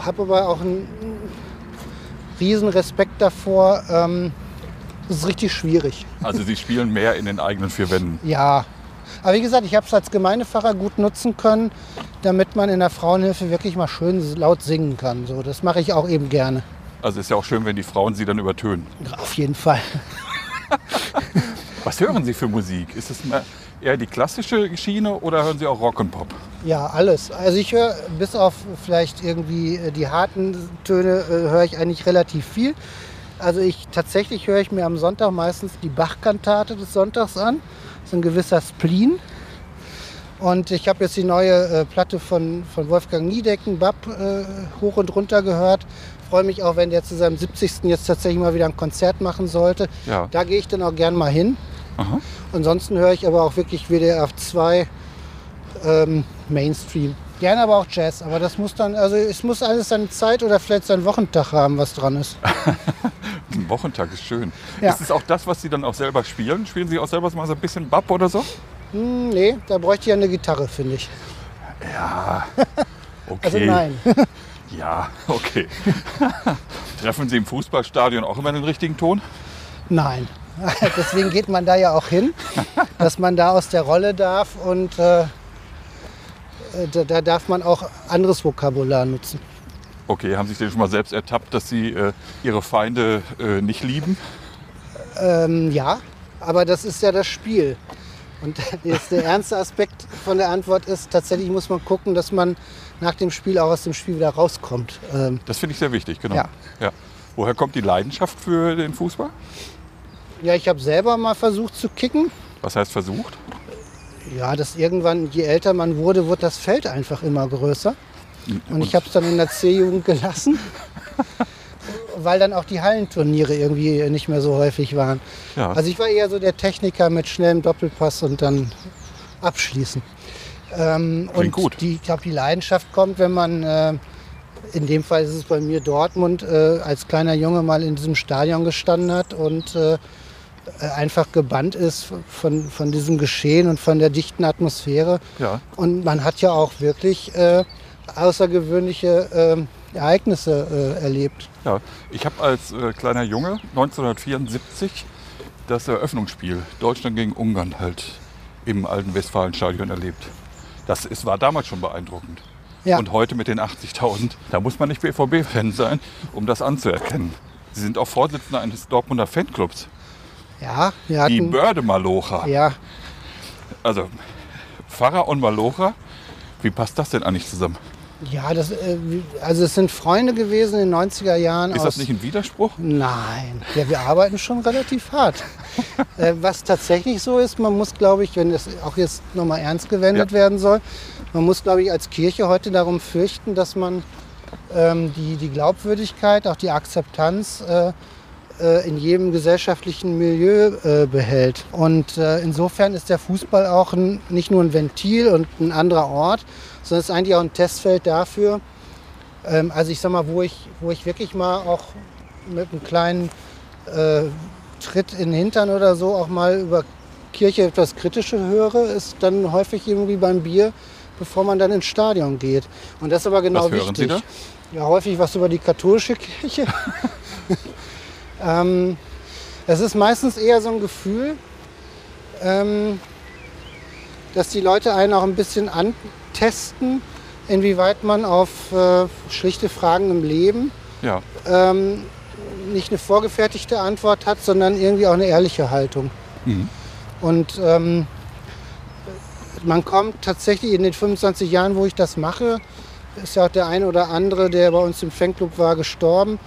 habe aber auch einen riesen Respekt davor. Ähm, das ist richtig schwierig. Also Sie spielen mehr in den eigenen vier Wänden. Ja. Aber wie gesagt, ich habe es als Gemeindepfarrer gut nutzen können, damit man in der Frauenhilfe wirklich mal schön laut singen kann. So, das mache ich auch eben gerne. Also ist ja auch schön, wenn die Frauen Sie dann übertönen. Auf jeden Fall. Was hören Sie für Musik? Ist es eher die klassische Schiene oder hören Sie auch Rock und Pop? Ja, alles. Also ich höre bis auf vielleicht irgendwie äh, die harten Töne äh, höre ich eigentlich relativ viel. Also ich tatsächlich höre ich mir am Sonntag meistens die Bach-Kantate des Sonntags an. Das ist ein gewisser Spleen. Und ich habe jetzt die neue äh, Platte von, von Wolfgang Niedecken, Bab, äh, hoch und runter gehört. Freue mich auch, wenn der zu seinem 70. jetzt tatsächlich mal wieder ein Konzert machen sollte. Ja. Da gehe ich dann auch gern mal hin. Aha. Ansonsten höre ich aber auch wirklich WDR 2 ähm, Mainstream. Gerne aber auch Jazz, aber das muss dann, also es muss alles seine Zeit oder vielleicht seinen Wochentag haben, was dran ist. Ein Wochentag ist schön. Ja. Ist es auch das, was Sie dann auch selber spielen? Spielen Sie auch selber mal so ein bisschen Bab oder so? Hm, nee, da bräuchte ich ja eine Gitarre, finde ich. Ja. Okay. Also nein. Ja, okay. Treffen Sie im Fußballstadion auch immer den richtigen Ton? nein. Deswegen geht man da ja auch hin, dass man da aus der Rolle darf und äh, da, da darf man auch anderes Vokabular nutzen. Okay, haben Sie sich denn schon mal selbst ertappt, dass Sie äh, Ihre Feinde äh, nicht lieben? Ähm, ja, aber das ist ja das Spiel. Und jetzt der ernste Aspekt von der Antwort ist, tatsächlich muss man gucken, dass man nach dem Spiel auch aus dem Spiel wieder rauskommt. Ähm, Das finde ich sehr wichtig, genau. Ja. Ja. Woher kommt die Leidenschaft für den Fußball? ja, ich habe selber mal versucht zu kicken. Was heißt versucht? Ja, das irgendwann, je älter man wurde, wird das Feld einfach immer größer. Und ich habe es dann in der C-Jugend gelassen, weil dann auch die Hallenturniere irgendwie nicht mehr so häufig waren. Ja. Also ich war eher so der Techniker mit schnellem Doppelpass und dann abschließen. Ähm, und gut. Die, ich glaube, die Leidenschaft kommt, wenn man, äh, in dem Fall ist es bei mir Dortmund, äh, als kleiner Junge mal in diesem Stadion gestanden hat und äh, einfach gebannt ist von, von diesem Geschehen und von der dichten Atmosphäre. Ja. Und man hat ja auch wirklich äh, außergewöhnliche ähm, Ereignisse äh, erlebt. Ja, ich habe als äh, kleiner Junge 1974 das Eröffnungsspiel Deutschland gegen Ungarn halt im alten Westfalenstadion erlebt. Das ist, war damals schon beeindruckend. Ja. Und heute mit den 80.000, da muss man nicht BVB-Fan sein, um das anzuerkennen. Sie sind auch Vorsitzender eines Dortmunder Fanclubs, Ja, wir die hatten. Börde Malocha. Ja, Also Pfarrer und Malocha, wie passt das denn eigentlich zusammen? ja das, äh, also es sind Freunde gewesen in den 90er Jahren. Ist das nicht ein Widerspruch? Nein, ja, wir arbeiten schon relativ hart. äh, was tatsächlich so ist, man muss, glaube ich, wenn es auch jetzt nochmal ernst gewendet Ja. werden soll, man muss, glaube ich, als Kirche heute darum fürchten, dass man ähm, die, die Glaubwürdigkeit, auch die Akzeptanz äh, in jedem gesellschaftlichen Milieu äh, behält. Und äh, insofern ist der Fußball auch ein, nicht nur ein Ventil und ein anderer Ort, sondern es ist eigentlich auch ein Testfeld dafür, ähm, also ich sag mal, wo ich, wo ich wirklich mal auch mit einem kleinen äh, Tritt in den Hintern oder so auch mal über Kirche etwas Kritische höre, ist dann häufig irgendwie beim Bier, bevor man dann ins Stadion geht. Und das ist aber genau Was hören wichtig. Sie da? Ja, häufig was über die katholische Kirche. ähm, es ist meistens eher so ein Gefühl, ähm, dass die Leute einen auch ein bisschen antesten, inwieweit man auf äh, schlichte Fragen im Leben Ja. ähm, nicht eine vorgefertigte Antwort hat, sondern irgendwie auch eine ehrliche Haltung. Mhm. Und ähm, man kommt tatsächlich in den 25 Jahren, wo ich das mache, ist ja auch der eine oder andere, der bei uns im Fanclub war, gestorben.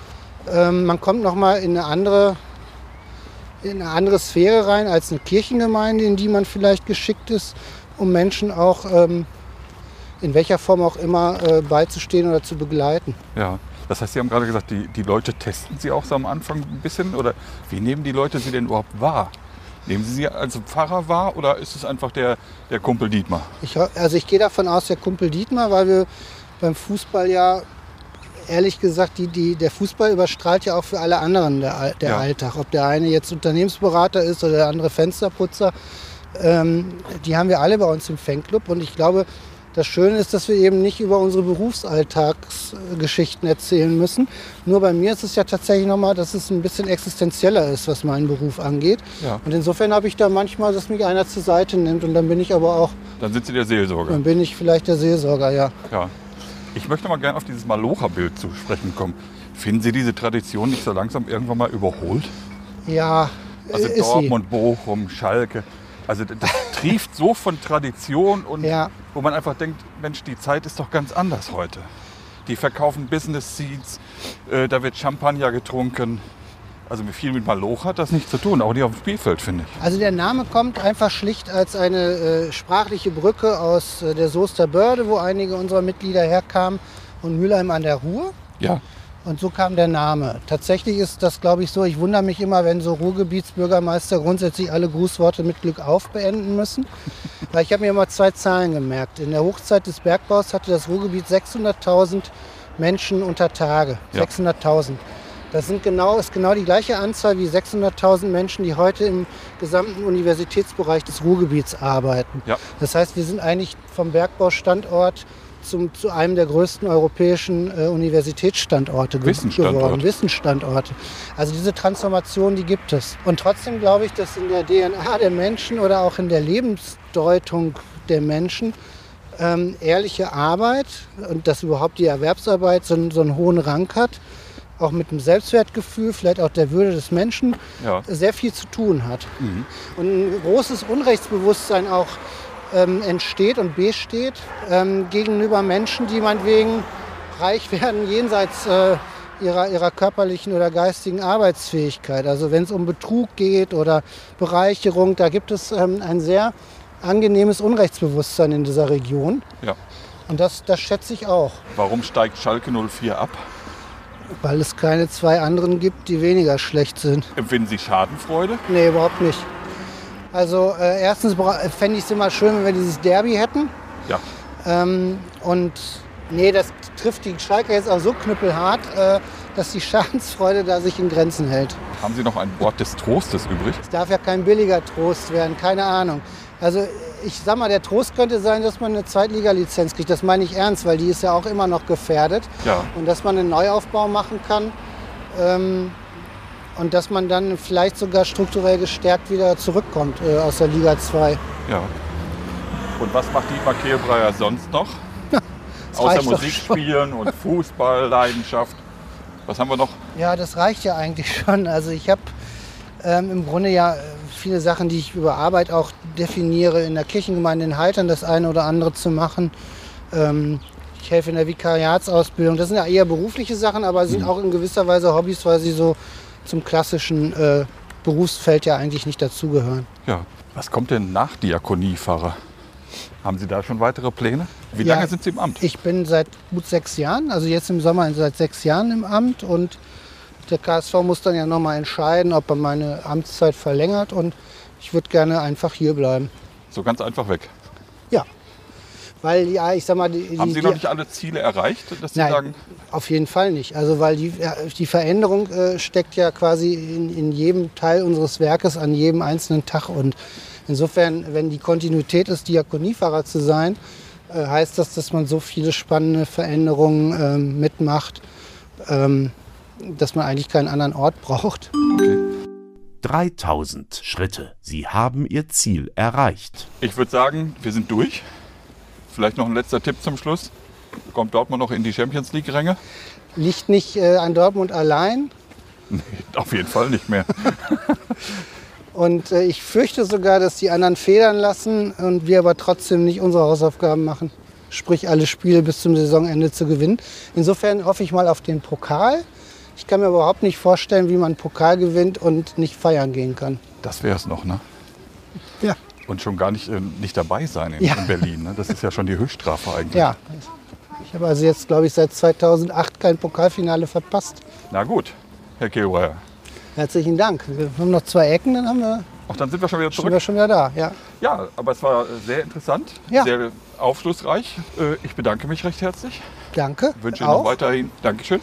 Ähm, man kommt nochmal in eine andere in eine andere Sphäre rein als eine Kirchengemeinde, in die man vielleicht geschickt ist, um Menschen auch ähm, in welcher Form auch immer äh, beizustehen oder zu begleiten. Ja, das heißt, Sie haben gerade gesagt, die, die Leute testen Sie auch so am Anfang ein bisschen oder wie nehmen die Leute Sie denn überhaupt wahr? Nehmen Sie sie als Pfarrer wahr oder ist es einfach der, der Kumpel Dietmar? Ich, also ich gehe davon aus, der Kumpel Dietmar, weil wir beim Fußball ja ehrlich gesagt, die, die, der Fußball überstrahlt ja auch für alle anderen der, der ja. Alltag. Ob der eine jetzt Unternehmensberater ist oder der andere Fensterputzer. Ähm, die haben wir alle bei uns im Fanclub. Und ich glaube, das Schöne ist, dass wir eben nicht über unsere Berufsalltagsgeschichten erzählen müssen. Nur bei mir ist es ja tatsächlich nochmal, dass es ein bisschen existenzieller ist, was meinen Beruf angeht. Ja. Und insofern habe ich da manchmal, dass mich einer zur Seite nimmt und dann bin ich aber auch. Dann sind Sie der Seelsorger. Dann bin ich vielleicht der Seelsorger, ja. Ja. Ich möchte mal gerne auf dieses Malocha-Bild zu sprechen kommen. Finden Sie diese Tradition nicht so langsam irgendwann mal überholt? Ja, also ist Dortmund, sie. Bochum, Schalke. Also das trieft so von Tradition und ja. wo man einfach denkt, Mensch, die Zeit ist doch ganz anders heute. Die verkaufen Business Seats, äh, da wird Champagner getrunken. Also viel mit Maloch hat das nichts zu tun, auch nicht auf dem Spielfeld, finde ich. Also der Name kommt einfach schlicht als eine äh, sprachliche Brücke aus äh, der Soester Börde, wo einige unserer Mitglieder herkamen, und Mülheim an der Ruhr. Ja. Und so kam der Name. Tatsächlich ist das, glaube ich, so. Ich wundere mich immer, wenn so Ruhrgebietsbürgermeister grundsätzlich alle Grußworte mit Glück auf beenden müssen. Weil ich habe mir immer zwei Zahlen gemerkt. In der Hochzeit des Bergbaus hatte das Ruhrgebiet 600.000 Menschen unter Tage. Ja. 600.000. Das sind genau, ist genau die gleiche Anzahl wie 600.000 Menschen, die heute im gesamten Universitätsbereich des Ruhrgebiets arbeiten. Ja. Das heißt, wir sind eigentlich vom Bergbaustandort zum, zu einem der größten europäischen äh, Universitätsstandorte geworden. Wissensstandorte. Also diese Transformation, die gibt es. Und trotzdem glaube ich, dass in der DNA der Menschen oder auch in der Lebensdeutung der Menschen ähm, ehrliche Arbeit und dass überhaupt die Erwerbsarbeit so, so einen hohen Rang hat auch mit dem Selbstwertgefühl, vielleicht auch der Würde des Menschen, ja. sehr viel zu tun hat. Mhm. Und ein großes Unrechtsbewusstsein auch ähm, entsteht und besteht ähm, gegenüber Menschen, die meinetwegen reich werden jenseits äh, ihrer, ihrer körperlichen oder geistigen Arbeitsfähigkeit. Also wenn es um Betrug geht oder Bereicherung, da gibt es ähm, ein sehr angenehmes Unrechtsbewusstsein in dieser Region. Ja. Und das, das schätze ich auch. Warum steigt Schalke 04 ab? Weil es keine zwei anderen gibt, die weniger schlecht sind. Empfinden Sie Schadenfreude? Nee, überhaupt nicht. Also äh, erstens fände ich es immer schön, wenn wir dieses Derby hätten. Ja. Ähm, und nee, das trifft die Schalke jetzt auch so knüppelhart, äh, dass die Schadensfreude da sich in Grenzen hält. Haben Sie noch ein Wort des Trostes übrig? Es darf ja kein billiger Trost werden, keine Ahnung. Also ich sag mal, der Trost könnte sein, dass man eine Zweitliga-Lizenz kriegt. Das meine ich ernst, weil die ist ja auch immer noch gefährdet. Ja. Und dass man einen Neuaufbau machen kann. Ähm, und dass man dann vielleicht sogar strukturell gestärkt wieder zurückkommt äh, aus der Liga 2. Ja. Und was macht Dietmar Kehlbreier sonst noch? Außer Musik spielen und Fußballleidenschaft. Was haben wir noch? Ja, das reicht ja eigentlich schon. Also ich habe ähm, im Grunde ja äh, viele Sachen, die ich über Arbeit auch definiere, in der Kirchengemeinde in Haltern das eine oder andere zu machen. Ähm, ich helfe in der Vikariatsausbildung. Das sind ja eher berufliche Sachen, aber sind mhm. auch in gewisser Weise Hobbys, weil sie so zum klassischen äh, Berufsfeld ja eigentlich nicht dazugehören. Ja, was kommt denn nach Diakoniepfarrer? Haben Sie da schon weitere Pläne? Wie ja, lange sind Sie im Amt? Ich bin seit gut sechs Jahren, also jetzt im Sommer seit sechs Jahren im Amt und der KSV muss dann ja nochmal entscheiden, ob er meine Amtszeit verlängert und ich würde gerne einfach hier bleiben. So ganz einfach weg? Ja. Weil, ja, ich sag mal. Die, Haben Sie noch nicht alle Ziele erreicht, dass Sie nein, sagen? Auf jeden Fall nicht. Also, weil die, die Veränderung äh, steckt ja quasi in, in jedem Teil unseres Werkes an jedem einzelnen Tag. Und insofern, wenn die Kontinuität ist, Diakoniefahrer zu sein, äh, heißt das, dass man so viele spannende Veränderungen äh, mitmacht. Ähm, dass man eigentlich keinen anderen Ort braucht. Okay. 3000 Schritte. Sie haben Ihr Ziel erreicht. Ich würde sagen, wir sind durch. Vielleicht noch ein letzter Tipp zum Schluss. Kommt Dortmund noch in die Champions League-Ränge? Liegt nicht äh, an Dortmund allein. Nee, auf jeden Fall nicht mehr. und äh, ich fürchte sogar, dass die anderen federn lassen und wir aber trotzdem nicht unsere Hausaufgaben machen. sprich alle Spiele bis zum Saisonende zu gewinnen. Insofern hoffe ich mal auf den Pokal. Ich kann mir überhaupt nicht vorstellen, wie man Pokal gewinnt und nicht feiern gehen kann. Das wäre es noch, ne? Ja. Und schon gar nicht, äh, nicht dabei sein in, Ja. in Berlin. Ne? Das ist ja schon die Höchststrafe eigentlich. Ja. Ich habe also jetzt, glaube ich, seit 2008 kein Pokalfinale verpasst. Na gut, Herr Kehlbreyer. Herzlichen Dank. Wir haben noch zwei Ecken, dann haben wir, Auch dann sind wir schon wieder sind zurück. wir schon wieder da. Ja. Ja, aber es war sehr interessant, Ja. sehr aufschlussreich. Äh, Ich bedanke mich recht herzlich. Danke. Wünsche Ihnen noch Auch. weiterhin, Dankeschön,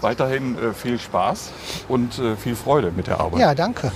weiterhin äh, viel Spaß und äh, viel Freude mit der Arbeit. Ja, danke.